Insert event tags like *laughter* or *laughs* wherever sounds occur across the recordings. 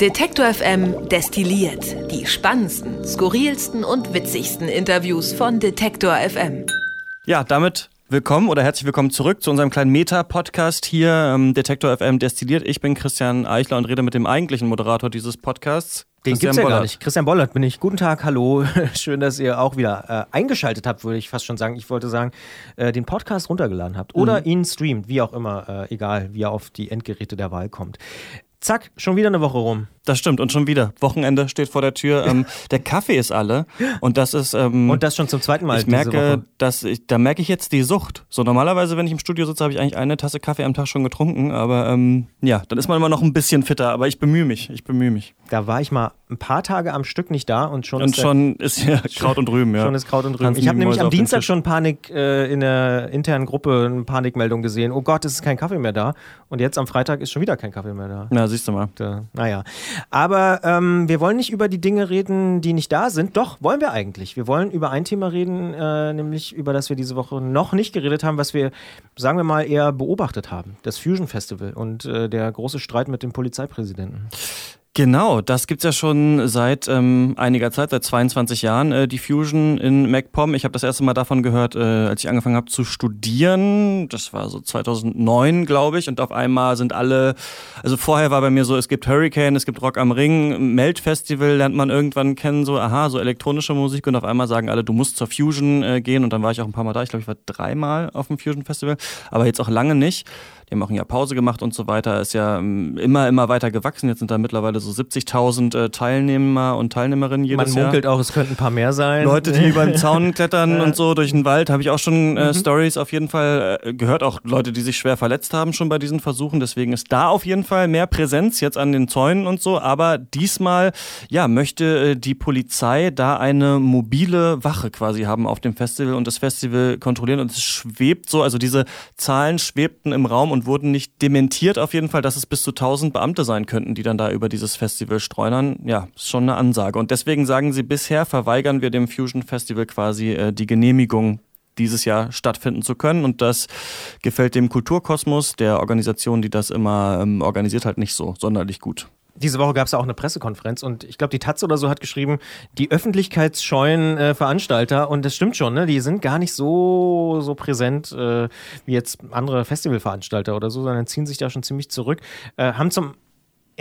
Detektor FM destilliert die spannendsten, skurrilsten und witzigsten Interviews von Detektor FM. Ja, damit willkommen oder herzlich willkommen zurück zu unserem kleinen Meta-Podcast hier, ähm, Detektor FM destilliert. Ich bin Christian Eichler und rede mit dem eigentlichen Moderator dieses Podcasts. Den gibt's ja gar nicht. Christian Bollert bin ich. Guten Tag, hallo. *laughs* Schön, dass ihr auch wieder äh, eingeschaltet habt, würde ich fast schon sagen. Ich wollte sagen, äh, den Podcast runtergeladen habt oder mhm. ihn streamt, wie auch immer, äh, egal, wie er auf die Endgeräte der Wahl kommt. Zack, schon wieder eine Woche rum. Das stimmt und schon wieder. Wochenende steht vor der Tür. Ähm, *laughs* der Kaffee ist alle und das ist. Ähm, und das schon zum zweiten Mal. Ich merke, dass ich, da merke ich jetzt die Sucht. So normalerweise, wenn ich im Studio sitze, habe ich eigentlich eine Tasse Kaffee am Tag schon getrunken. Aber ähm, ja, dann ist man immer noch ein bisschen fitter. Aber ich bemühe mich. Ich bemühe mich. Da war ich mal ein paar Tage am Stück nicht da und schon und ist schon ist ja *laughs* Kraut und Rüben. Ja. Schon ist Kraut und Rüben. Ich habe nämlich am Dienstag schon Panik äh, in der internen Gruppe eine Panikmeldung gesehen. Oh Gott, es ist kein Kaffee mehr da. Und jetzt am Freitag ist schon wieder kein Kaffee mehr da. Na, siehst du mal. Da, naja. Aber ähm, wir wollen nicht über die Dinge reden, die nicht da sind. Doch, wollen wir eigentlich. Wir wollen über ein Thema reden, äh, nämlich über das wir diese Woche noch nicht geredet haben, was wir, sagen wir mal, eher beobachtet haben. Das Fusion Festival und äh, der große Streit mit dem Polizeipräsidenten. Genau, das gibt's ja schon seit ähm, einiger Zeit, seit 22 Jahren, äh, die Fusion in MacPom. Ich habe das erste Mal davon gehört, äh, als ich angefangen habe zu studieren. Das war so 2009, glaube ich. Und auf einmal sind alle, also vorher war bei mir so, es gibt Hurricane, es gibt Rock am Ring, Melt Festival lernt man irgendwann kennen, so, aha, so elektronische Musik. Und auf einmal sagen alle, du musst zur Fusion äh, gehen. Und dann war ich auch ein paar Mal da. Ich glaube, ich war dreimal auf dem Fusion Festival, aber jetzt auch lange nicht. Die haben auch ein Jahr Pause gemacht und so weiter. Ist ja ähm, immer, immer weiter gewachsen. Jetzt sind da mittlerweile so 70.000 äh, Teilnehmer und Teilnehmerinnen jedes Jahr. Man munkelt auch, es könnten ein paar mehr sein. Leute, die über den Zaun klettern *laughs* und so durch den Wald, habe ich auch schon äh, mhm. Stories auf jeden Fall äh, gehört. Auch Leute, die sich schwer verletzt haben schon bei diesen Versuchen. Deswegen ist da auf jeden Fall mehr Präsenz jetzt an den Zäunen und so. Aber diesmal, ja, möchte äh, die Polizei da eine mobile Wache quasi haben auf dem Festival und das Festival kontrollieren. Und es schwebt so, also diese Zahlen schwebten im Raum und wurden nicht dementiert auf jeden Fall, dass es bis zu 1000 Beamte sein könnten, die dann da über dieses Festival streunern. Ja, ist schon eine Ansage. Und deswegen sagen sie, bisher verweigern wir dem Fusion Festival quasi äh, die Genehmigung dieses Jahr stattfinden zu können. Und das gefällt dem Kulturkosmos, der Organisation, die das immer ähm, organisiert, halt nicht so sonderlich gut. Diese Woche gab es ja auch eine Pressekonferenz und ich glaube, die Taz oder so hat geschrieben, die öffentlichkeitsscheuen äh, Veranstalter, und das stimmt schon, ne, die sind gar nicht so, so präsent äh, wie jetzt andere Festivalveranstalter oder so, sondern ziehen sich da schon ziemlich zurück, äh, haben zum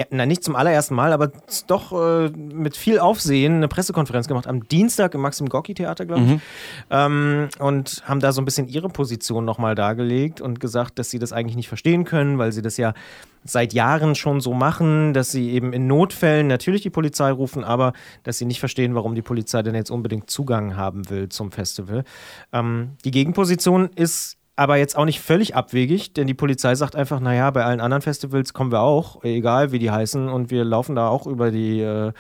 na nicht zum allerersten Mal, aber doch äh, mit viel Aufsehen eine Pressekonferenz gemacht am Dienstag im Maxim Gorki Theater, glaube ich. Mhm. Ähm, und haben da so ein bisschen ihre Position nochmal dargelegt und gesagt, dass sie das eigentlich nicht verstehen können, weil sie das ja seit Jahren schon so machen, dass sie eben in Notfällen natürlich die Polizei rufen, aber dass sie nicht verstehen, warum die Polizei denn jetzt unbedingt Zugang haben will zum Festival. Ähm, die Gegenposition ist aber jetzt auch nicht völlig abwegig, denn die Polizei sagt einfach, naja, bei allen anderen Festivals kommen wir auch, egal wie die heißen, und wir laufen da auch über die, äh,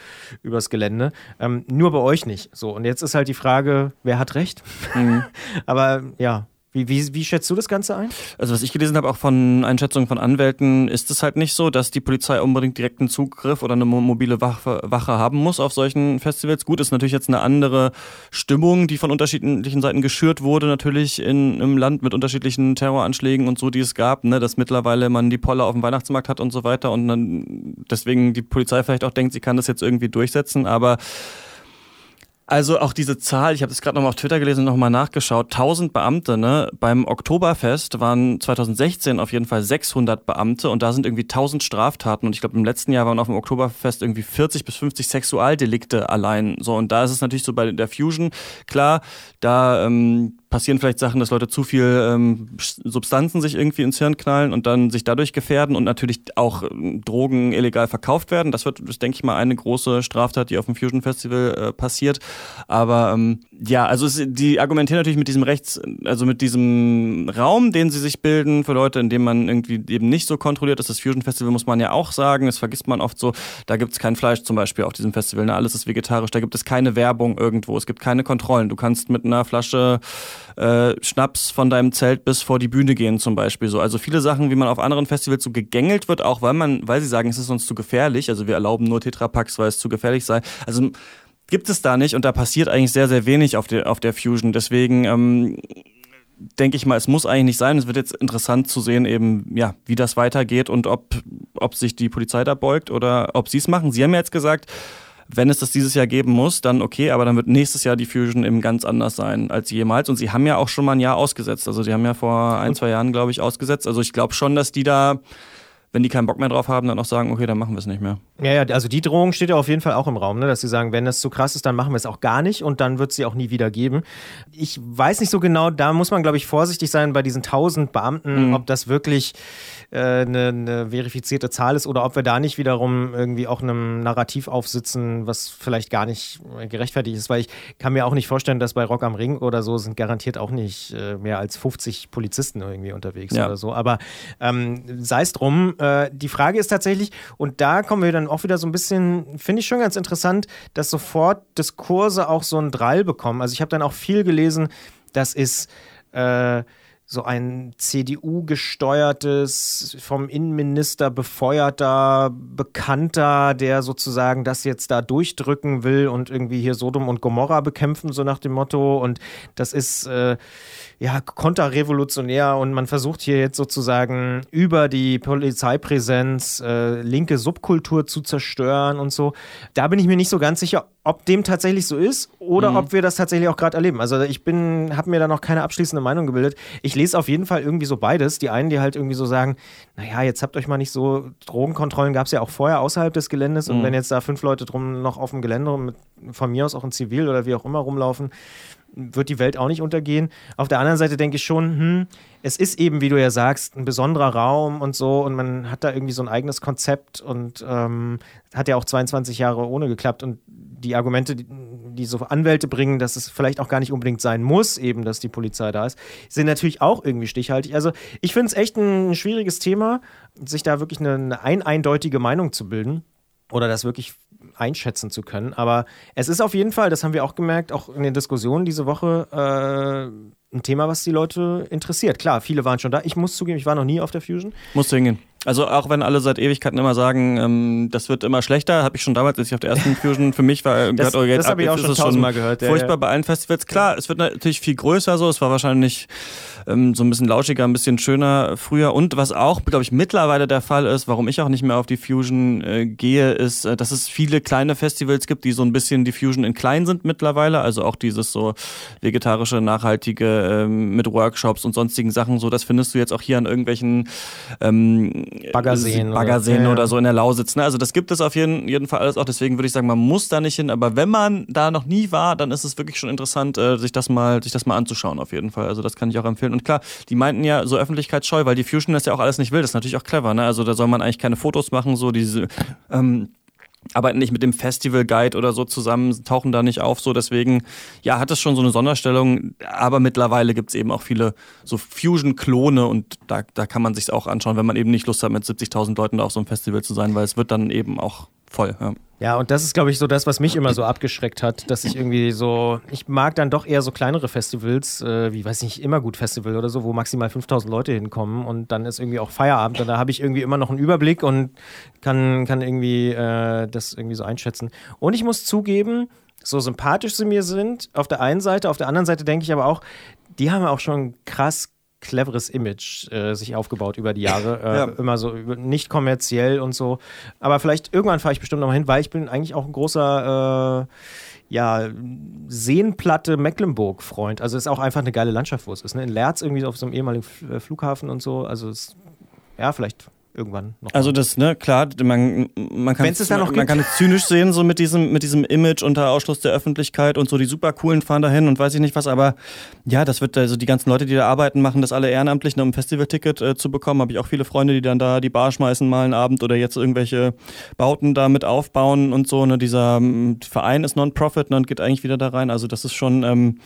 übers Gelände. Ähm, nur bei euch nicht. So, und jetzt ist halt die Frage, wer hat recht? Mhm. *laughs* aber ja, wie, wie, wie schätzt du das Ganze ein? Also was ich gelesen habe, auch von Einschätzungen von Anwälten, ist es halt nicht so, dass die Polizei unbedingt direkten Zugriff oder eine mobile Wache, Wache haben muss auf solchen Festivals. Gut, ist natürlich jetzt eine andere Stimmung, die von unterschiedlichen Seiten geschürt wurde, natürlich in, im Land mit unterschiedlichen Terroranschlägen und so, die es gab, ne, dass mittlerweile man die Polle auf dem Weihnachtsmarkt hat und so weiter und dann deswegen die Polizei vielleicht auch denkt, sie kann das jetzt irgendwie durchsetzen, aber also auch diese Zahl, ich habe das gerade nochmal auf Twitter gelesen und nochmal nachgeschaut, 1000 Beamte, ne? Beim Oktoberfest waren 2016 auf jeden Fall 600 Beamte und da sind irgendwie 1000 Straftaten und ich glaube im letzten Jahr waren auf dem Oktoberfest irgendwie 40 bis 50 Sexualdelikte allein. So und da ist es natürlich so bei der Fusion, klar, da ähm, passieren vielleicht Sachen, dass Leute zu viel ähm, Substanzen sich irgendwie ins Hirn knallen und dann sich dadurch gefährden und natürlich auch ähm, Drogen illegal verkauft werden. Das wird, das denke ich mal, eine große Straftat, die auf dem Fusion Festival äh, passiert. Aber ähm, ja, also es, die argumentieren natürlich mit diesem Rechts, also mit diesem Raum, den sie sich bilden für Leute, in dem man irgendwie eben nicht so kontrolliert ist. Das Fusion Festival muss man ja auch sagen, das vergisst man oft so. Da gibt es kein Fleisch zum Beispiel auf diesem Festival, ne? alles ist vegetarisch. Da gibt es keine Werbung irgendwo, es gibt keine Kontrollen. Du kannst mit einer Flasche äh, Schnaps von deinem Zelt bis vor die Bühne gehen zum Beispiel so. Also viele Sachen, wie man auf anderen Festivals so gegängelt wird, auch weil man, weil sie sagen, es ist uns zu gefährlich. Also wir erlauben nur Tetrapacks, weil es zu gefährlich sei. Also gibt es da nicht und da passiert eigentlich sehr, sehr wenig auf der, auf der Fusion. Deswegen ähm, denke ich mal, es muss eigentlich nicht sein. Es wird jetzt interessant zu sehen, eben, ja, wie das weitergeht und ob, ob sich die Polizei da beugt oder ob sie es machen. Sie haben ja jetzt gesagt, wenn es das dieses Jahr geben muss, dann okay, aber dann wird nächstes Jahr die Fusion eben ganz anders sein als jemals. Und sie haben ja auch schon mal ein Jahr ausgesetzt. Also sie haben ja vor ein, zwei Jahren, glaube ich, ausgesetzt. Also ich glaube schon, dass die da wenn die keinen Bock mehr drauf haben, dann auch sagen, okay, dann machen wir es nicht mehr. Ja, ja, also die Drohung steht ja auf jeden Fall auch im Raum, ne? dass sie sagen, wenn das zu krass ist, dann machen wir es auch gar nicht und dann wird es sie auch nie wieder geben. Ich weiß nicht so genau, da muss man, glaube ich, vorsichtig sein bei diesen tausend Beamten, mhm. ob das wirklich eine, äh, eine verifizierte Zahl ist oder ob wir da nicht wiederum irgendwie auch einem Narrativ aufsitzen, was vielleicht gar nicht gerechtfertigt ist, weil ich kann mir auch nicht vorstellen, dass bei Rock am Ring oder so sind garantiert auch nicht äh, mehr als 50 Polizisten irgendwie unterwegs ja. oder so. Aber ähm, sei es drum, äh, die Frage ist tatsächlich, und da kommen wir dann auch wieder so ein bisschen, finde ich schon ganz interessant, dass sofort Diskurse auch so einen Drall bekommen. Also ich habe dann auch viel gelesen, das ist äh, so ein CDU-gesteuertes, vom Innenminister befeuerter Bekannter, der sozusagen das jetzt da durchdrücken will und irgendwie hier Sodom und Gomorra bekämpfen, so nach dem Motto. Und das ist äh, ja konterrevolutionär und man versucht hier jetzt sozusagen über die Polizeipräsenz äh, linke Subkultur zu zerstören und so. Da bin ich mir nicht so ganz sicher, ob dem tatsächlich so ist oder mhm. ob wir das tatsächlich auch gerade erleben. Also ich bin, habe mir da noch keine abschließende Meinung gebildet. Ich lese auf jeden Fall irgendwie so beides. Die einen, die halt irgendwie so sagen, naja, jetzt habt euch mal nicht so, Drogenkontrollen gab es ja auch vorher außerhalb des Geländes mhm. und wenn jetzt da fünf Leute drum noch auf dem Gelände mit, von mir aus auch in Zivil oder wie auch immer rumlaufen, wird die Welt auch nicht untergehen. Auf der anderen Seite denke ich schon, hm, es ist eben, wie du ja sagst, ein besonderer Raum und so und man hat da irgendwie so ein eigenes Konzept und ähm, hat ja auch 22 Jahre ohne geklappt und die Argumente, die, die so Anwälte bringen, dass es vielleicht auch gar nicht unbedingt sein muss, eben, dass die Polizei da ist, sind natürlich auch irgendwie stichhaltig. Also ich finde es echt ein schwieriges Thema, sich da wirklich eine, eine ein eindeutige Meinung zu bilden oder das wirklich einschätzen zu können. Aber es ist auf jeden Fall, das haben wir auch gemerkt, auch in den Diskussionen diese Woche, äh, ein Thema, was die Leute interessiert. Klar, viele waren schon da. Ich muss zugeben, ich war noch nie auf der Fusion. Musst du hingehen. Also auch wenn alle seit Ewigkeiten immer sagen, ähm, das wird immer schlechter, habe ich schon damals, als ich auf der ersten Fusion für mich war, das, gehört, oh, das habe ich auch schon tausendmal gehört. Furchtbar ja, ja. bei allen Festivals. Klar, es wird natürlich viel größer so, es war wahrscheinlich ähm, so ein bisschen lauschiger, ein bisschen schöner früher. Und was auch, glaube ich, mittlerweile der Fall ist, warum ich auch nicht mehr auf die Fusion äh, gehe, ist, äh, dass es viele kleine Festivals gibt, die so ein bisschen die Fusion in klein sind mittlerweile. Also auch dieses so vegetarische, nachhaltige ähm, mit Workshops und sonstigen Sachen. So, das findest du jetzt auch hier an irgendwelchen ähm, Baggerseen, Baggerseen oder, ja, oder, so in der Lausitz. Ne? Also das gibt es auf jeden, jeden Fall alles auch. Deswegen würde ich sagen, man muss da nicht hin. Aber wenn man da noch nie war, dann ist es wirklich schon interessant, äh, sich das mal, sich das mal anzuschauen auf jeden Fall. Also das kann ich auch empfehlen. Und klar, die meinten ja so öffentlichkeitsscheu, weil die Fusion das ja auch alles nicht will. Das ist natürlich auch clever. Ne? Also da soll man eigentlich keine Fotos machen, so diese ähm, arbeiten nicht mit dem Festival Guide oder so zusammen, tauchen da nicht auf. So deswegen, ja, hat es schon so eine Sonderstellung. Aber mittlerweile gibt es eben auch viele so Fusion-Klone und da, da kann man sich auch anschauen, wenn man eben nicht Lust hat, mit 70.000 Leuten auf so einem Festival zu sein, weil es wird dann eben auch voll. Ja. Ja, und das ist, glaube ich, so das, was mich immer so abgeschreckt hat, dass ich irgendwie so, ich mag dann doch eher so kleinere Festivals, äh, wie, weiß ich nicht, immer gut Festival oder so, wo maximal 5000 Leute hinkommen und dann ist irgendwie auch Feierabend und da habe ich irgendwie immer noch einen Überblick und kann, kann irgendwie äh, das irgendwie so einschätzen. Und ich muss zugeben, so sympathisch sie mir sind, auf der einen Seite, auf der anderen Seite denke ich aber auch, die haben auch schon krass cleveres Image äh, sich aufgebaut über die *laughs* Jahre. Äh, ja. Immer so nicht kommerziell und so. Aber vielleicht irgendwann fahre ich bestimmt noch mal hin, weil ich bin eigentlich auch ein großer äh, ja, Seenplatte Mecklenburg-Freund. Also ist auch einfach eine geile Landschaft, wo es ist. Ne? In Lerz irgendwie auf so einem ehemaligen äh, Flughafen und so. Also ist, ja, vielleicht irgendwann noch. Also das, ne, klar, man, man kann es man, man kann es zynisch sehen, so mit diesem, mit diesem Image unter Ausschluss der Öffentlichkeit und so die super coolen fahren dahin und weiß ich nicht was, aber ja, das wird, also die ganzen Leute, die da arbeiten, machen das alle ehrenamtlich, ne, um ein Festivalticket äh, zu bekommen. Habe ich auch viele Freunde, die dann da die Bar schmeißen mal einen Abend oder jetzt irgendwelche Bauten da mit aufbauen und so. Ne, dieser Verein ist Non-Profit ne, und geht eigentlich wieder da rein. Also das ist schon ähm,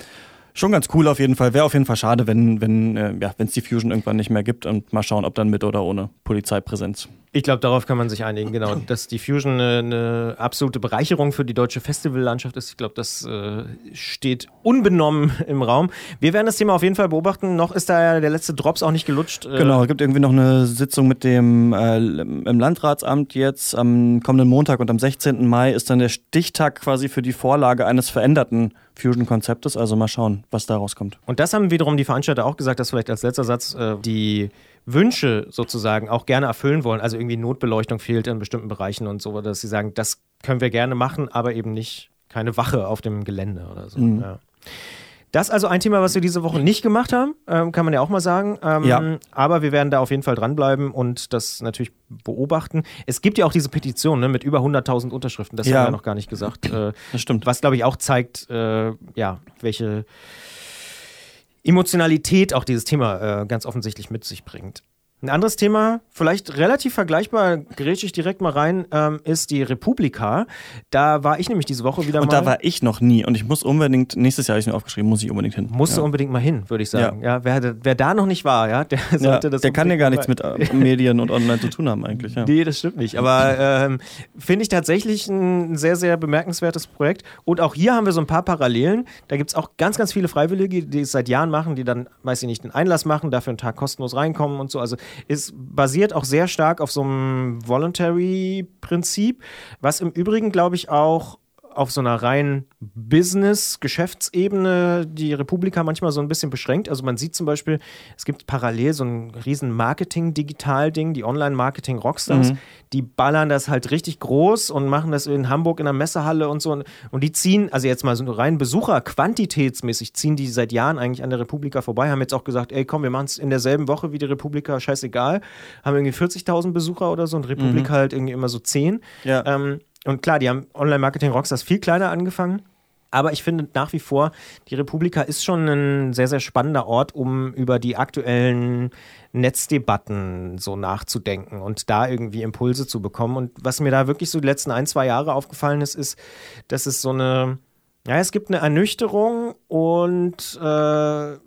schon ganz cool auf jeden Fall. Wäre auf jeden Fall schade, wenn wenn äh, ja, es die Fusion irgendwann nicht mehr gibt und mal schauen, ob dann mit oder ohne Polizeipräsenz. Ich glaube, darauf kann man sich einigen, genau. *laughs* Dass die Fusion eine, eine absolute Bereicherung für die deutsche Festivallandschaft ist. Ich glaube, das äh, steht unbenommen *laughs* im Raum. Wir werden das Thema auf jeden Fall beobachten. Noch ist da der letzte Drops auch nicht gelutscht. Äh genau, es gibt irgendwie noch eine Sitzung mit dem äh, im Landratsamt jetzt am kommenden Montag und am 16. Mai ist dann der Stichtag quasi für die Vorlage eines veränderten Fusion-Konzeptes. Also mal schauen, was da rauskommt. Und das haben wiederum die Veranstalter auch gesagt, dass vielleicht als letzter Satz äh, die Wünsche sozusagen auch gerne erfüllen wollen. Also irgendwie Notbeleuchtung fehlt in bestimmten Bereichen und so, dass sie sagen, das können wir gerne machen, aber eben nicht keine Wache auf dem Gelände oder so. Mhm. Ja. Das ist also ein Thema, was wir diese Woche nicht gemacht haben, ähm, kann man ja auch mal sagen. Ähm, ja. Aber wir werden da auf jeden Fall dranbleiben und das natürlich beobachten. Es gibt ja auch diese Petition ne, mit über 100.000 Unterschriften, das ja. haben wir noch gar nicht gesagt. Äh, das stimmt. Was, glaube ich, auch zeigt, äh, ja, welche Emotionalität auch dieses Thema äh, ganz offensichtlich mit sich bringt. Ein anderes Thema, vielleicht relativ vergleichbar, grätsche ich direkt mal rein, ähm, ist die Republika. Da war ich nämlich diese Woche wieder und mal. Und da war ich noch nie und ich muss unbedingt, nächstes Jahr habe ich mir aufgeschrieben, muss ich unbedingt hin. Musst ja. du unbedingt mal hin, würde ich sagen. Ja. ja wer, wer, da noch nicht war, ja, der *laughs* sollte ja, das. Der kann ja gar nichts mit äh, Medien und Online zu tun haben eigentlich. Ja. Nee, das stimmt nicht. Aber ähm, finde ich tatsächlich ein sehr, sehr bemerkenswertes Projekt. Und auch hier haben wir so ein paar Parallelen. Da gibt es auch ganz, ganz viele Freiwillige, die es seit Jahren machen, die dann, weiß ich nicht, den Einlass machen, dafür einen Tag kostenlos reinkommen und so. Also ist basiert auch sehr stark auf so einem Voluntary-Prinzip, was im Übrigen, glaube ich, auch auf so einer rein Business-Geschäftsebene die Republika manchmal so ein bisschen beschränkt. Also man sieht zum Beispiel, es gibt parallel so ein riesen Marketing-Digital-Ding, die Online-Marketing-Rockstars, mhm. die ballern das halt richtig groß und machen das in Hamburg in der Messehalle und so. Und, und die ziehen, also jetzt mal so rein Besucher, quantitätsmäßig, ziehen die seit Jahren eigentlich an der Republika vorbei, haben jetzt auch gesagt, ey komm, wir machen es in derselben Woche wie die Republika, scheißegal, haben irgendwie 40.000 Besucher oder so und Republika mhm. halt irgendwie immer so 10. Ja. Ähm, und klar, die haben Online-Marketing-Rockstars viel kleiner angefangen. Aber ich finde nach wie vor, die Republika ist schon ein sehr, sehr spannender Ort, um über die aktuellen Netzdebatten so nachzudenken und da irgendwie Impulse zu bekommen. Und was mir da wirklich so die letzten ein, zwei Jahre aufgefallen ist, ist, dass es so eine, ja, es gibt eine Ernüchterung und äh,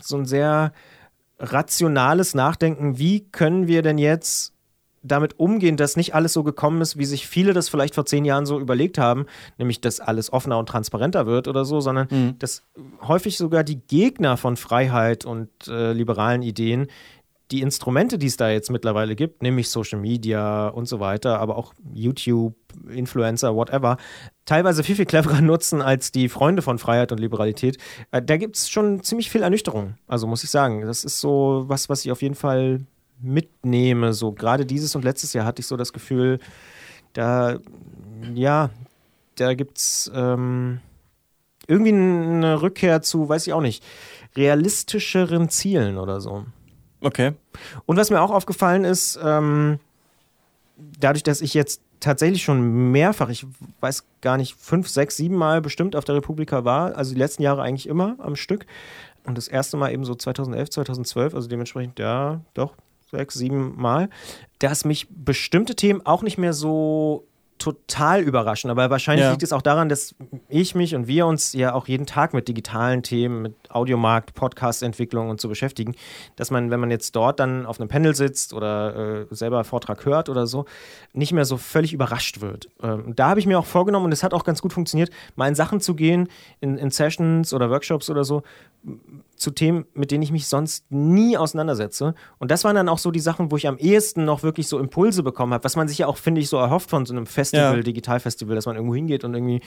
so ein sehr rationales Nachdenken, wie können wir denn jetzt damit umgehen, dass nicht alles so gekommen ist, wie sich viele das vielleicht vor zehn Jahren so überlegt haben, nämlich dass alles offener und transparenter wird oder so, sondern mhm. dass häufig sogar die Gegner von Freiheit und äh, liberalen Ideen die Instrumente, die es da jetzt mittlerweile gibt, nämlich Social Media und so weiter, aber auch YouTube, Influencer, whatever, teilweise viel, viel cleverer *laughs* nutzen als die Freunde von Freiheit und Liberalität. Äh, da gibt es schon ziemlich viel Ernüchterung. Also muss ich sagen, das ist so was, was ich auf jeden Fall mitnehme. So gerade dieses und letztes Jahr hatte ich so das Gefühl, da, ja, da gibt es ähm, irgendwie eine Rückkehr zu, weiß ich auch nicht, realistischeren Zielen oder so. Okay. Und was mir auch aufgefallen ist, ähm, dadurch, dass ich jetzt tatsächlich schon mehrfach, ich weiß gar nicht, fünf, sechs, sieben Mal bestimmt auf der Republika war, also die letzten Jahre eigentlich immer am Stück. Und das erste Mal eben so 2011, 2012, also dementsprechend, ja, doch, sechs, sieben Mal, dass mich bestimmte Themen auch nicht mehr so total überraschen. Aber wahrscheinlich ja. liegt es auch daran, dass ich mich und wir uns ja auch jeden Tag mit digitalen Themen, mit Audiomarkt, Podcast-Entwicklung und so beschäftigen, dass man, wenn man jetzt dort dann auf einem Panel sitzt oder äh, selber einen Vortrag hört oder so, nicht mehr so völlig überrascht wird. Ähm, da habe ich mir auch vorgenommen, und es hat auch ganz gut funktioniert, mal in Sachen zu gehen, in, in Sessions oder Workshops oder so, zu Themen, mit denen ich mich sonst nie auseinandersetze. Und das waren dann auch so die Sachen, wo ich am ehesten noch wirklich so Impulse bekommen habe, was man sich ja auch, finde ich, so erhofft von so einem Festival, ja. Digitalfestival, dass man irgendwo hingeht und irgendwie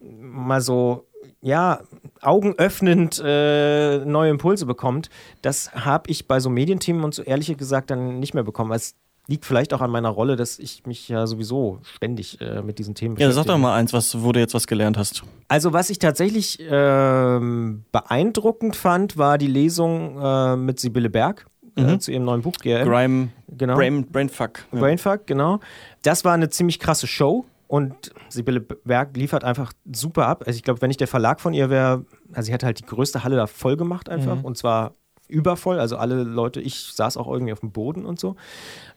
mal so, ja, augenöffnend äh, neue Impulse bekommt. Das habe ich bei so Medienthemen und so ehrlich gesagt dann nicht mehr bekommen. Es liegt vielleicht auch an meiner Rolle, dass ich mich ja sowieso ständig äh, mit diesen Themen beschäftige. Ja, sag doch mal eins, was, wo du jetzt was gelernt hast. Also, was ich tatsächlich äh, beeindruckend fand, war die Lesung äh, mit Sibylle Berg. Äh, mhm. zu ihrem neuen Buch GRM. Grime, genau. Brain, Brainfuck. Ja. Brainfuck, genau. Das war eine ziemlich krasse Show und Sibylle Berg liefert einfach super ab. Also ich glaube, wenn ich der Verlag von ihr wäre, also sie hat halt die größte Halle da voll gemacht einfach mhm. und zwar übervoll, also alle Leute, ich saß auch irgendwie auf dem Boden und so.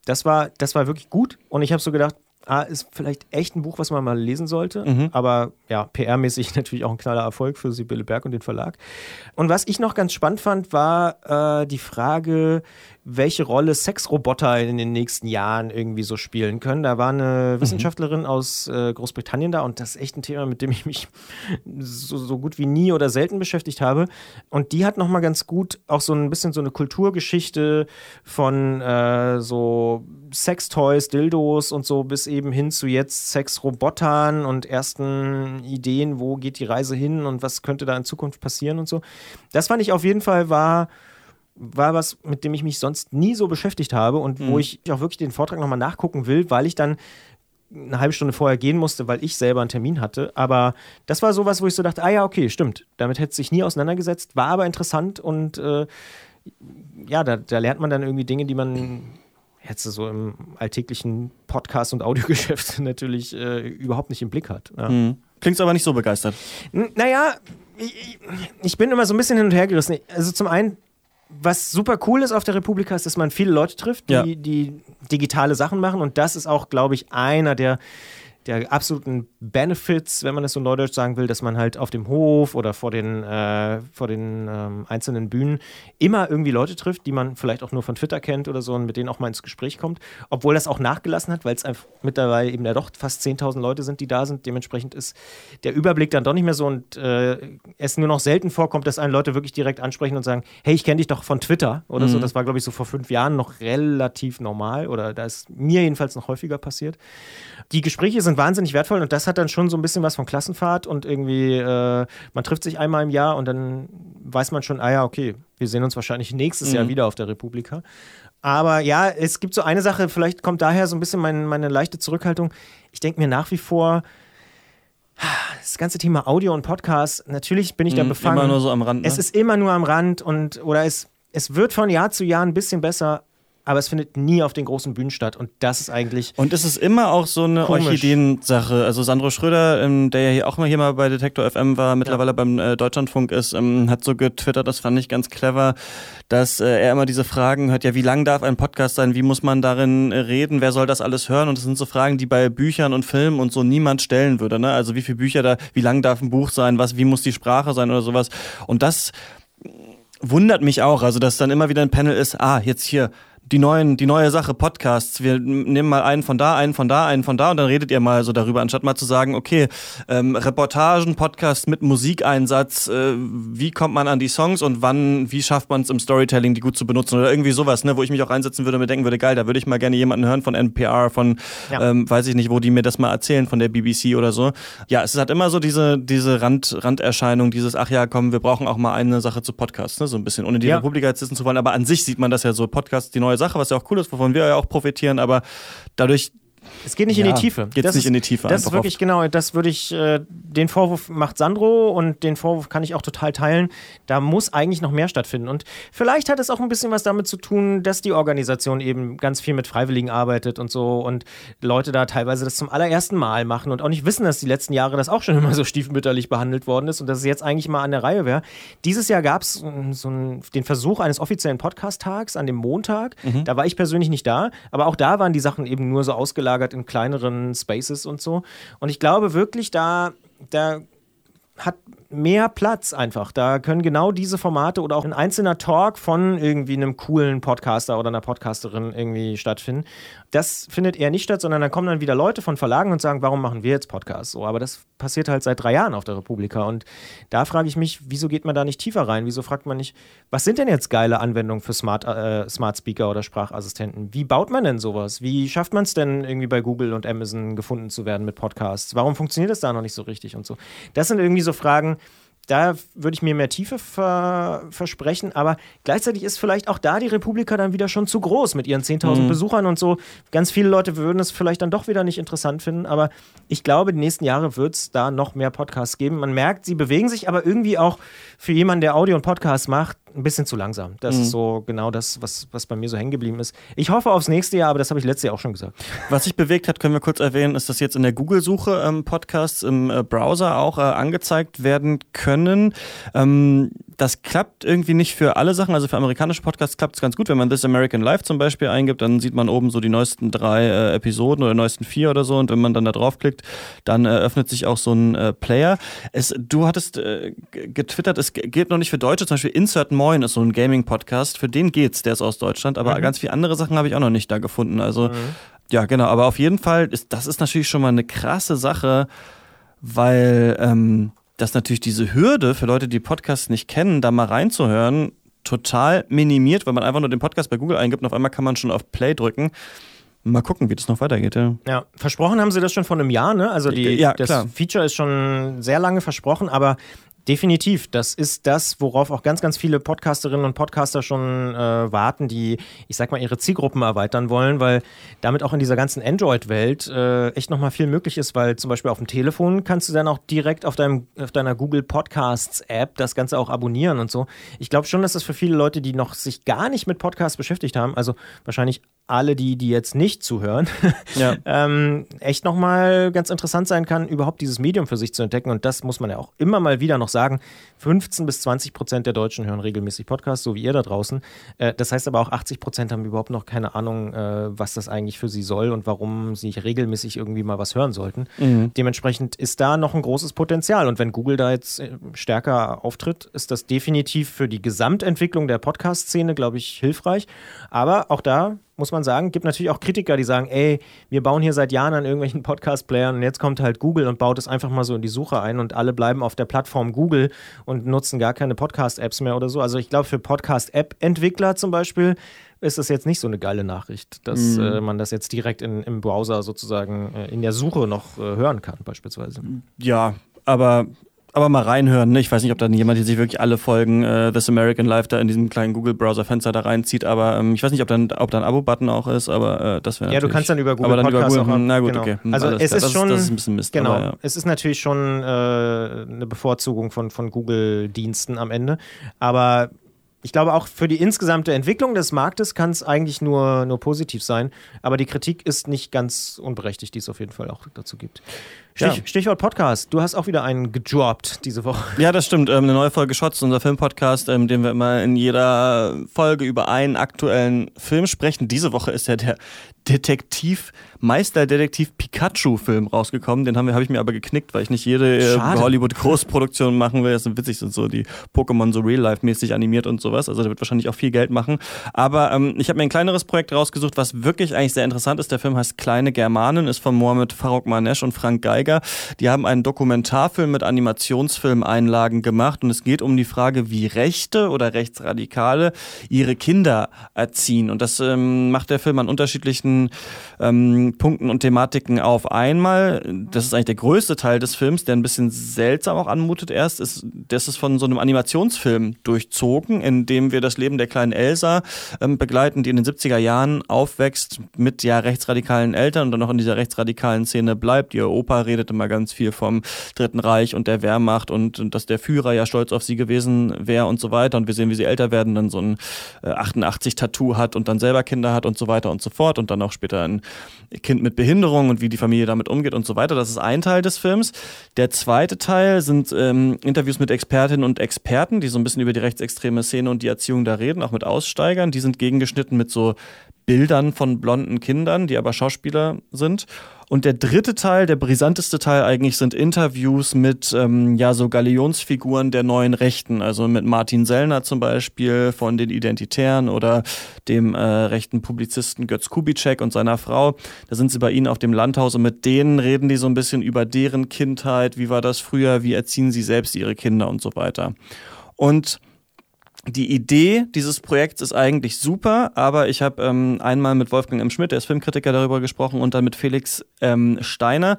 Das war, das war wirklich gut und ich habe so gedacht, ah, ist vielleicht echt ein Buch, was man mal lesen sollte, mhm. aber ja, PR-mäßig *laughs* natürlich auch ein knaller Erfolg für Sibylle Berg und den Verlag. Und was ich noch ganz spannend fand, war äh, die Frage, welche Rolle Sexroboter in den nächsten Jahren irgendwie so spielen können. Da war eine mhm. Wissenschaftlerin aus äh, Großbritannien da und das ist echt ein Thema, mit dem ich mich so, so gut wie nie oder selten beschäftigt habe. Und die hat nochmal ganz gut auch so ein bisschen so eine Kulturgeschichte von äh, so Sextoys, Dildos und so bis eben hin zu jetzt Sexrobotern und ersten Ideen, wo geht die Reise hin und was könnte da in Zukunft passieren und so. Das fand ich auf jeden Fall war war was, mit dem ich mich sonst nie so beschäftigt habe und mhm. wo ich auch wirklich den Vortrag nochmal nachgucken will, weil ich dann eine halbe Stunde vorher gehen musste, weil ich selber einen Termin hatte. Aber das war sowas, wo ich so dachte, ah ja, okay, stimmt. Damit hätte sich nie auseinandergesetzt, war aber interessant und äh, ja, da, da, lernt man dann irgendwie Dinge, die man jetzt so im alltäglichen Podcast- und Audiogeschäft *laughs* natürlich äh, überhaupt nicht im Blick hat. Ja. Mhm. Klingst aber nicht so begeistert. N naja, ich, ich bin immer so ein bisschen hin und her gerissen. Also zum einen was super cool ist auf der Republika, ist, dass man viele Leute trifft, die, ja. die digitale Sachen machen. Und das ist auch, glaube ich, einer der der absoluten Benefits, wenn man es so neudeutsch sagen will, dass man halt auf dem Hof oder vor den, äh, vor den ähm, einzelnen Bühnen immer irgendwie Leute trifft, die man vielleicht auch nur von Twitter kennt oder so und mit denen auch mal ins Gespräch kommt. Obwohl das auch nachgelassen hat, weil es einfach mittlerweile eben ja doch fast 10.000 Leute sind, die da sind. Dementsprechend ist der Überblick dann doch nicht mehr so und äh, es nur noch selten vorkommt, dass einen Leute wirklich direkt ansprechen und sagen, hey, ich kenne dich doch von Twitter oder mhm. so. Das war, glaube ich, so vor fünf Jahren noch relativ normal oder da ist mir jedenfalls noch häufiger passiert. Die Gespräche sind wahnsinnig wertvoll und das hat dann schon so ein bisschen was von Klassenfahrt und irgendwie, äh, man trifft sich einmal im Jahr und dann weiß man schon, ah ja, okay, wir sehen uns wahrscheinlich nächstes mhm. Jahr wieder auf der Republika. Aber ja, es gibt so eine Sache, vielleicht kommt daher so ein bisschen mein, meine leichte Zurückhaltung. Ich denke mir nach wie vor, das ganze Thema Audio und Podcast, natürlich bin ich da mhm, befangen. Immer nur so am Rand. Ne? Es ist immer nur am Rand und oder es, es wird von Jahr zu Jahr ein bisschen besser, aber es findet nie auf den großen Bühnen statt. Und das ist eigentlich. Und es ist immer auch so eine Orchideen-Sache. Also Sandro Schröder, ähm, der ja hier auch mal hier mal bei Detektor FM war, mittlerweile ja. beim äh, Deutschlandfunk ist, ähm, hat so getwittert, das fand ich ganz clever, dass äh, er immer diese Fragen hört, ja, wie lang darf ein Podcast sein, wie muss man darin äh, reden, wer soll das alles hören? Und das sind so Fragen, die bei Büchern und Filmen und so niemand stellen würde. Ne? Also wie viele Bücher da, wie lang darf ein Buch sein, was, wie muss die Sprache sein oder sowas. Und das wundert mich auch, also dass dann immer wieder ein Panel ist, ah, jetzt hier die neuen, die neue Sache, Podcasts. Wir nehmen mal einen von da, einen von da, einen von da und dann redet ihr mal so darüber, anstatt mal zu sagen, okay, ähm, Reportagen, Podcasts mit Musikeinsatz, äh, wie kommt man an die Songs und wann, wie schafft man es im Storytelling, die gut zu benutzen oder irgendwie sowas, ne, wo ich mich auch einsetzen würde und mir denken würde, geil, da würde ich mal gerne jemanden hören von NPR, von, ja. ähm, weiß ich nicht, wo die mir das mal erzählen, von der BBC oder so. Ja, es hat immer so diese, diese Rand, Randerscheinung, dieses, ach ja, komm, wir brauchen auch mal eine Sache zu Podcasts, ne, so ein bisschen, ohne die ja. Republik jetzt sitzen zu wollen, aber an sich sieht man das ja so, Podcasts, die neue Sache, was ja auch cool ist, wovon wir ja auch profitieren, aber dadurch es geht nicht ja, in die Tiefe. Geht nicht in die Tiefe. Das ist wirklich oft. genau, das würde ich, äh, den Vorwurf macht Sandro und den Vorwurf kann ich auch total teilen. Da muss eigentlich noch mehr stattfinden. Und vielleicht hat es auch ein bisschen was damit zu tun, dass die Organisation eben ganz viel mit Freiwilligen arbeitet und so und Leute da teilweise das zum allerersten Mal machen und auch nicht wissen, dass die letzten Jahre das auch schon immer so stiefmütterlich behandelt worden ist und dass es jetzt eigentlich mal an der Reihe wäre. Dieses Jahr gab es so einen, den Versuch eines offiziellen Podcast-Tags an dem Montag. Mhm. Da war ich persönlich nicht da, aber auch da waren die Sachen eben nur so ausgelagert gelagert in kleineren Spaces und so. Und ich glaube wirklich, da, da hat mehr Platz einfach. Da können genau diese Formate oder auch ein einzelner Talk von irgendwie einem coolen Podcaster oder einer Podcasterin irgendwie stattfinden. Das findet eher nicht statt, sondern dann kommen dann wieder Leute von Verlagen und sagen, warum machen wir jetzt Podcasts? So, aber das passiert halt seit drei Jahren auf der Republika. Und da frage ich mich, wieso geht man da nicht tiefer rein? Wieso fragt man nicht, was sind denn jetzt geile Anwendungen für Smart, äh, Smart Speaker oder Sprachassistenten? Wie baut man denn sowas? Wie schafft man es denn irgendwie bei Google und Amazon gefunden zu werden mit Podcasts? Warum funktioniert das da noch nicht so richtig und so? Das sind irgendwie so Fragen, da würde ich mir mehr Tiefe ver versprechen, aber gleichzeitig ist vielleicht auch da die Republika dann wieder schon zu groß mit ihren 10.000 mhm. Besuchern und so. Ganz viele Leute würden es vielleicht dann doch wieder nicht interessant finden, aber ich glaube, die nächsten Jahre wird es da noch mehr Podcasts geben. Man merkt, sie bewegen sich aber irgendwie auch für jemanden, der Audio und Podcasts macht, ein bisschen zu langsam. Das mhm. ist so genau das, was, was bei mir so hängen geblieben ist. Ich hoffe aufs nächste Jahr, aber das habe ich letztes Jahr auch schon gesagt. Was sich bewegt hat, können wir kurz erwähnen, ist, dass jetzt in der Google-Suche ähm, Podcasts im äh, Browser auch äh, angezeigt werden können. Ähm, das klappt irgendwie nicht für alle Sachen. Also für amerikanische Podcasts klappt es ganz gut. Wenn man This American Life zum Beispiel eingibt, dann sieht man oben so die neuesten drei äh, Episoden oder neuesten vier oder so. Und wenn man dann da draufklickt, dann äh, öffnet sich auch so ein äh, Player. Es, du hattest äh, getwittert, es gilt noch nicht für Deutsche. Zum Beispiel Insert Moin ist so ein Gaming-Podcast. Für den geht's, der ist aus Deutschland. Aber mhm. ganz viele andere Sachen habe ich auch noch nicht da gefunden. Also mhm. ja, genau. Aber auf jeden Fall, ist, das ist natürlich schon mal eine krasse Sache, weil ähm, dass natürlich diese Hürde für Leute, die Podcasts nicht kennen, da mal reinzuhören, total minimiert, weil man einfach nur den Podcast bei Google eingibt und auf einmal kann man schon auf Play drücken. Mal gucken, wie das noch weitergeht. Ja, ja versprochen haben sie das schon vor einem Jahr, ne? Also die, ja, das. Feature ist schon sehr lange versprochen, aber Definitiv. Das ist das, worauf auch ganz, ganz viele Podcasterinnen und Podcaster schon äh, warten, die, ich sag mal, ihre Zielgruppen erweitern wollen, weil damit auch in dieser ganzen Android-Welt äh, echt nochmal viel möglich ist, weil zum Beispiel auf dem Telefon kannst du dann auch direkt auf, deinem, auf deiner Google Podcasts-App das Ganze auch abonnieren und so. Ich glaube schon, dass das für viele Leute, die noch sich gar nicht mit Podcasts beschäftigt haben, also wahrscheinlich alle, die, die jetzt nicht zuhören, ja. *laughs* ähm, echt nochmal ganz interessant sein kann, überhaupt dieses Medium für sich zu entdecken. Und das muss man ja auch immer mal wieder noch sagen. 15 bis 20 Prozent der Deutschen hören regelmäßig Podcasts, so wie ihr da draußen. Äh, das heißt aber auch 80 Prozent haben überhaupt noch keine Ahnung, äh, was das eigentlich für sie soll und warum sie regelmäßig irgendwie mal was hören sollten. Mhm. Dementsprechend ist da noch ein großes Potenzial. Und wenn Google da jetzt äh, stärker auftritt, ist das definitiv für die Gesamtentwicklung der Podcast-Szene, glaube ich, hilfreich. Aber auch da muss man sagen. Gibt natürlich auch Kritiker, die sagen, ey, wir bauen hier seit Jahren an irgendwelchen *laughs* Podcast-Playern und jetzt kommt halt Google und baut es einfach mal so in die Suche ein und alle bleiben auf der Plattform Google und nutzen gar keine Podcast-Apps mehr oder so. Also ich glaube, für Podcast-App-Entwickler zum Beispiel ist das jetzt nicht so eine geile Nachricht, dass mhm. äh, man das jetzt direkt in, im Browser sozusagen äh, in der Suche noch äh, hören kann, beispielsweise. Ja, aber aber mal reinhören. Ne? Ich weiß nicht, ob dann jemand, der sich wirklich alle Folgen äh, This American Life da in diesem kleinen Google-Browser-Fenster da reinzieht, aber ähm, ich weiß nicht, ob dann, ob da ein Abo-Button auch ist, aber äh, das wäre Ja, du kannst dann über Google aber dann Podcast über Google, auch, Na gut, genau. okay. Hm, also es ist das schon, ist, das ist ein bisschen Mist. Genau, aber, ja. es ist natürlich schon äh, eine Bevorzugung von, von Google-Diensten am Ende, aber ich glaube, auch für die insgesamte Entwicklung des Marktes kann es eigentlich nur, nur positiv sein. Aber die Kritik ist nicht ganz unberechtigt, die es auf jeden Fall auch dazu gibt. Stich, ja. Stichwort Podcast. Du hast auch wieder einen gedroppt diese Woche. *laughs* Ja, das stimmt. Ähm, eine neue Folge Shots, unser Filmpodcast, ähm, den wir immer in jeder Folge über einen aktuellen Film sprechen. Diese Woche ist ja der Detektiv, Meisterdetektiv Pikachu-Film rausgekommen. Den habe hab ich mir aber geknickt, weil ich nicht jede äh, Hollywood-Großproduktion machen will. Das sind witzig, sind so die Pokémon so real-life-mäßig animiert und sowas. Also der wird wahrscheinlich auch viel Geld machen. Aber ähm, ich habe mir ein kleineres Projekt rausgesucht, was wirklich eigentlich sehr interessant ist. Der Film heißt Kleine Germanen, ist von Mohamed Farouk Manesh und Frank Geiger. Die haben einen Dokumentarfilm mit Animationsfilmeinlagen gemacht und es geht um die Frage, wie Rechte oder Rechtsradikale ihre Kinder erziehen. Und das ähm, macht der Film an unterschiedlichen ähm, Punkten und Thematiken auf einmal. Das ist eigentlich der größte Teil des Films, der ein bisschen seltsam auch anmutet erst. Ist, das ist von so einem Animationsfilm durchzogen, in dem wir das Leben der kleinen Elsa ähm, begleiten, die in den 70er Jahren aufwächst mit ja rechtsradikalen Eltern und dann noch in dieser rechtsradikalen Szene bleibt. Ihr Opa redet immer ganz viel vom Dritten Reich und der Wehrmacht und, und dass der Führer ja stolz auf sie gewesen wäre und so weiter. Und wir sehen, wie sie älter werden, dann so ein äh, 88-Tattoo hat und dann selber Kinder hat und so weiter und so fort und dann auch auch später ein Kind mit Behinderung und wie die Familie damit umgeht und so weiter. Das ist ein Teil des Films. Der zweite Teil sind ähm, Interviews mit Expertinnen und Experten, die so ein bisschen über die rechtsextreme Szene und die Erziehung da reden, auch mit Aussteigern. Die sind gegengeschnitten mit so Bildern von blonden Kindern, die aber Schauspieler sind. Und der dritte Teil, der brisanteste Teil eigentlich, sind Interviews mit ähm, ja so Galionsfiguren der neuen Rechten, also mit Martin Sellner zum Beispiel von den Identitären oder dem äh, rechten Publizisten Götz Kubitschek und seiner Frau. Da sind sie bei ihnen auf dem Landhaus und mit denen reden die so ein bisschen über deren Kindheit, wie war das früher, wie erziehen sie selbst ihre Kinder und so weiter. Und die Idee dieses Projekts ist eigentlich super, aber ich habe ähm, einmal mit Wolfgang M. Schmidt, der ist Filmkritiker, darüber gesprochen und dann mit Felix ähm, Steiner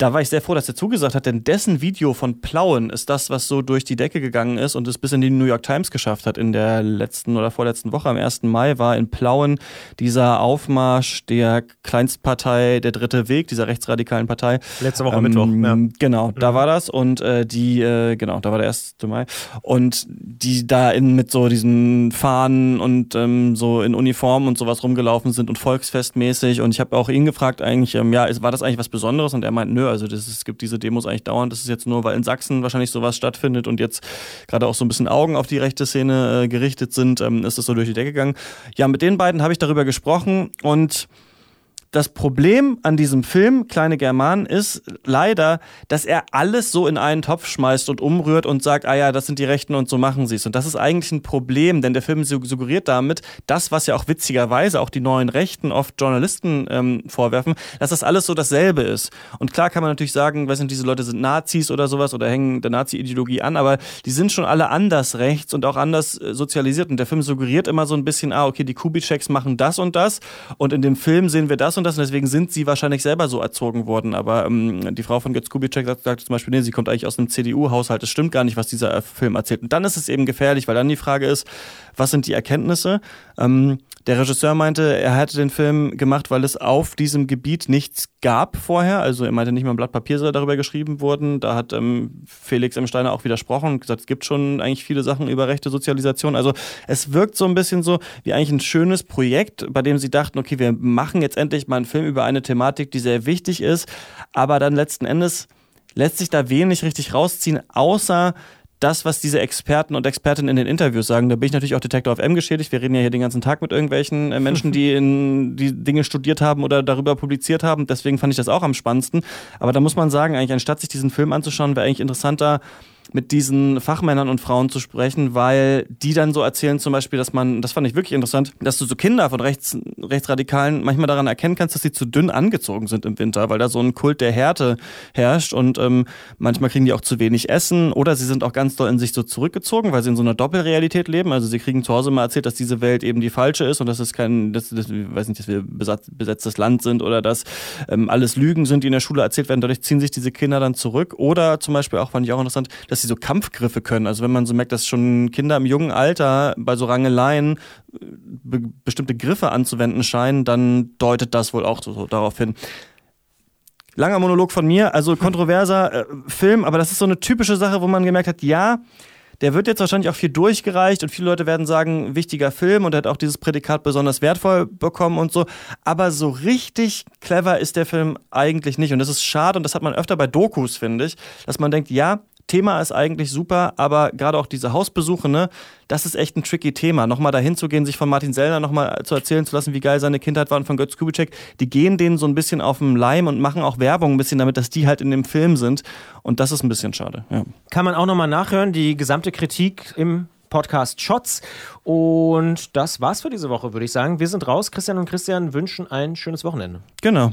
da war ich sehr froh, dass er zugesagt hat, denn dessen Video von Plauen ist das, was so durch die Decke gegangen ist und es bis in die New York Times geschafft hat. In der letzten oder vorletzten Woche, am 1. Mai, war in Plauen dieser Aufmarsch der Kleinstpartei Der Dritte Weg, dieser rechtsradikalen Partei. Letzte Woche ähm, Mittwoch, ja. Genau, mhm. da war das und äh, die, äh, genau, da war der 1. Mai. Und die da in, mit so diesen Fahnen und ähm, so in Uniform und sowas rumgelaufen sind und volksfestmäßig. Und ich habe auch ihn gefragt, eigentlich, ähm, ja, war das eigentlich was Besonderes? Und er meint, nö, nö, also das, es gibt diese Demos eigentlich dauernd. Das ist jetzt nur, weil in Sachsen wahrscheinlich sowas stattfindet und jetzt gerade auch so ein bisschen Augen auf die rechte Szene äh, gerichtet sind, ähm, ist das so durch die Decke gegangen. Ja, mit den beiden habe ich darüber gesprochen und das Problem an diesem Film, Kleine Germanen, ist leider, dass er alles so in einen Topf schmeißt und umrührt und sagt, ah ja, das sind die Rechten und so machen sie es. Und das ist eigentlich ein Problem, denn der Film suggeriert damit, das, was ja auch witzigerweise auch die neuen Rechten oft Journalisten ähm, vorwerfen, dass das alles so dasselbe ist. Und klar kann man natürlich sagen, weiß nicht, diese Leute sind Nazis oder sowas oder hängen der Nazi-Ideologie an, aber die sind schon alle anders rechts und auch anders äh, sozialisiert. Und der Film suggeriert immer so ein bisschen, ah, okay, die Kubitscheks machen das und das und in dem Film sehen wir das und das und deswegen sind sie wahrscheinlich selber so erzogen worden. Aber ähm, die Frau von Götz Kubitschek sagt, sagt, zum Beispiel, nee, sie kommt eigentlich aus einem CDU-Haushalt. Es stimmt gar nicht, was dieser äh, Film erzählt. Und dann ist es eben gefährlich, weil dann die Frage ist, was sind die Erkenntnisse? Ähm, der Regisseur meinte, er hätte den Film gemacht, weil es auf diesem Gebiet nichts gab vorher. Also er meinte nicht mal ein Blatt Papier soll darüber geschrieben wurden. Da hat ähm, Felix M. Steiner auch widersprochen und gesagt, es gibt schon eigentlich viele Sachen über rechte Sozialisation. Also es wirkt so ein bisschen so wie eigentlich ein schönes Projekt, bei dem sie dachten, okay, wir machen jetzt endlich mal einen Film über eine Thematik, die sehr wichtig ist. Aber dann letzten Endes lässt sich da wenig richtig rausziehen, außer das, was diese Experten und Expertinnen in den Interviews sagen, da bin ich natürlich auch Detektor FM geschädigt. Wir reden ja hier den ganzen Tag mit irgendwelchen äh, Menschen, die *laughs* in die Dinge studiert haben oder darüber publiziert haben. Deswegen fand ich das auch am spannendsten. Aber da muss man sagen, eigentlich anstatt sich diesen Film anzuschauen, wäre eigentlich interessanter, mit diesen Fachmännern und Frauen zu sprechen, weil die dann so erzählen zum Beispiel, dass man, das fand ich wirklich interessant, dass du so Kinder von Rechts, Rechtsradikalen manchmal daran erkennen kannst, dass sie zu dünn angezogen sind im Winter, weil da so ein Kult der Härte herrscht und ähm, manchmal kriegen die auch zu wenig Essen oder sie sind auch ganz doll in sich so zurückgezogen, weil sie in so einer Doppelrealität leben. Also sie kriegen zu Hause mal erzählt, dass diese Welt eben die falsche ist und dass es kein, dass, dass, ich weiß nicht, dass wir besetztes Land sind oder dass ähm, alles Lügen sind, die in der Schule erzählt werden. Dadurch ziehen sich diese Kinder dann zurück. Oder zum Beispiel auch, fand ich auch interessant, dass dass sie so Kampfgriffe können. Also wenn man so merkt, dass schon Kinder im jungen Alter bei so Rangeleien äh, be bestimmte Griffe anzuwenden scheinen, dann deutet das wohl auch so, so darauf hin. Langer Monolog von mir, also kontroverser äh, Film, aber das ist so eine typische Sache, wo man gemerkt hat, ja, der wird jetzt wahrscheinlich auch viel durchgereicht und viele Leute werden sagen, wichtiger Film und er hat auch dieses Prädikat besonders wertvoll bekommen und so. Aber so richtig clever ist der Film eigentlich nicht. Und das ist schade und das hat man öfter bei Dokus, finde ich, dass man denkt, ja, Thema ist eigentlich super, aber gerade auch diese Hausbesuche, ne, das ist echt ein tricky Thema. Nochmal dahin zu gehen, sich von Martin Sellner nochmal zu erzählen zu lassen, wie geil seine Kindheit war und von Götz Kubitschek, die gehen denen so ein bisschen auf den Leim und machen auch Werbung ein bisschen damit, dass die halt in dem Film sind. Und das ist ein bisschen schade. Ja. Kann man auch nochmal nachhören, die gesamte Kritik im Podcast Shots. Und das war's für diese Woche, würde ich sagen. Wir sind raus. Christian und Christian wünschen ein schönes Wochenende. Genau.